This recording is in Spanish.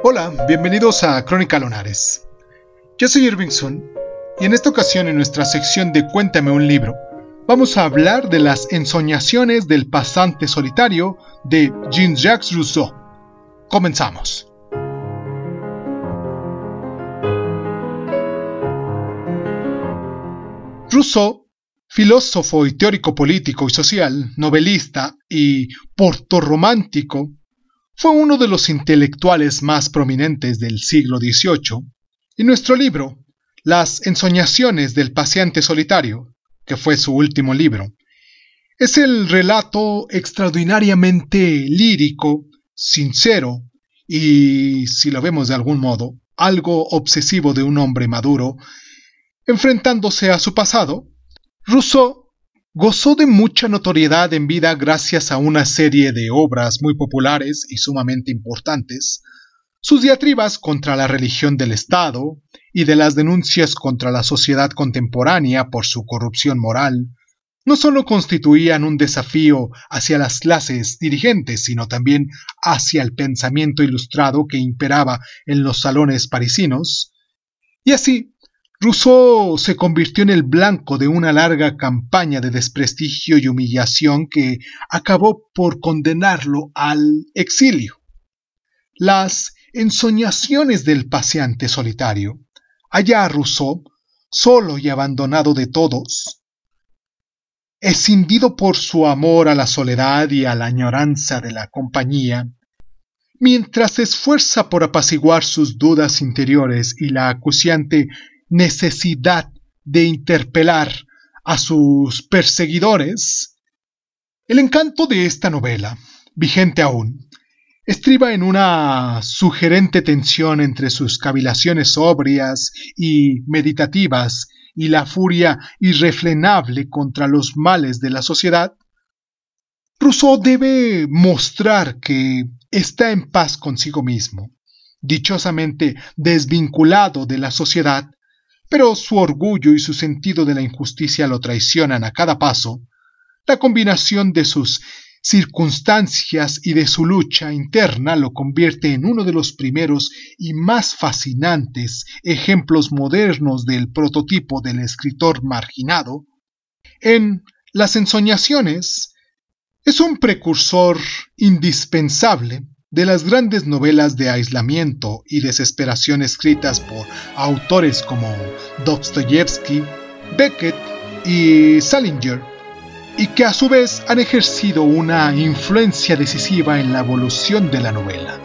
Hola, bienvenidos a Crónica Lonares. Yo soy Irving Sun y en esta ocasión en nuestra sección de Cuéntame un libro vamos a hablar de las ensoñaciones del pasante solitario de Jean-Jacques Rousseau. Comenzamos. Rousseau, filósofo y teórico político y social, novelista y portorromántico, fue uno de los intelectuales más prominentes del siglo XVIII, y nuestro libro, Las ensoñaciones del paciente solitario, que fue su último libro, es el relato extraordinariamente lírico, sincero y, si lo vemos de algún modo, algo obsesivo de un hombre maduro, enfrentándose a su pasado, Rousseau Gozó de mucha notoriedad en vida gracias a una serie de obras muy populares y sumamente importantes, sus diatribas contra la religión del Estado y de las denuncias contra la sociedad contemporánea por su corrupción moral, no sólo constituían un desafío hacia las clases dirigentes, sino también hacia el pensamiento ilustrado que imperaba en los salones parisinos, y así Rousseau se convirtió en el blanco de una larga campaña de desprestigio y humillación que acabó por condenarlo al exilio. Las ensoñaciones del paciente solitario halla a Rousseau solo y abandonado de todos, escindido por su amor a la soledad y a la añoranza de la compañía, mientras se esfuerza por apaciguar sus dudas interiores y la acuciante necesidad de interpelar a sus perseguidores, el encanto de esta novela, vigente aún, estriba en una sugerente tensión entre sus cavilaciones sobrias y meditativas y la furia irrefrenable contra los males de la sociedad, Rousseau debe mostrar que está en paz consigo mismo, dichosamente desvinculado de la sociedad pero su orgullo y su sentido de la injusticia lo traicionan a cada paso, la combinación de sus circunstancias y de su lucha interna lo convierte en uno de los primeros y más fascinantes ejemplos modernos del prototipo del escritor marginado. En Las ensoñaciones es un precursor indispensable de las grandes novelas de aislamiento y desesperación escritas por autores como Dostoyevsky, Beckett y Salinger, y que a su vez han ejercido una influencia decisiva en la evolución de la novela.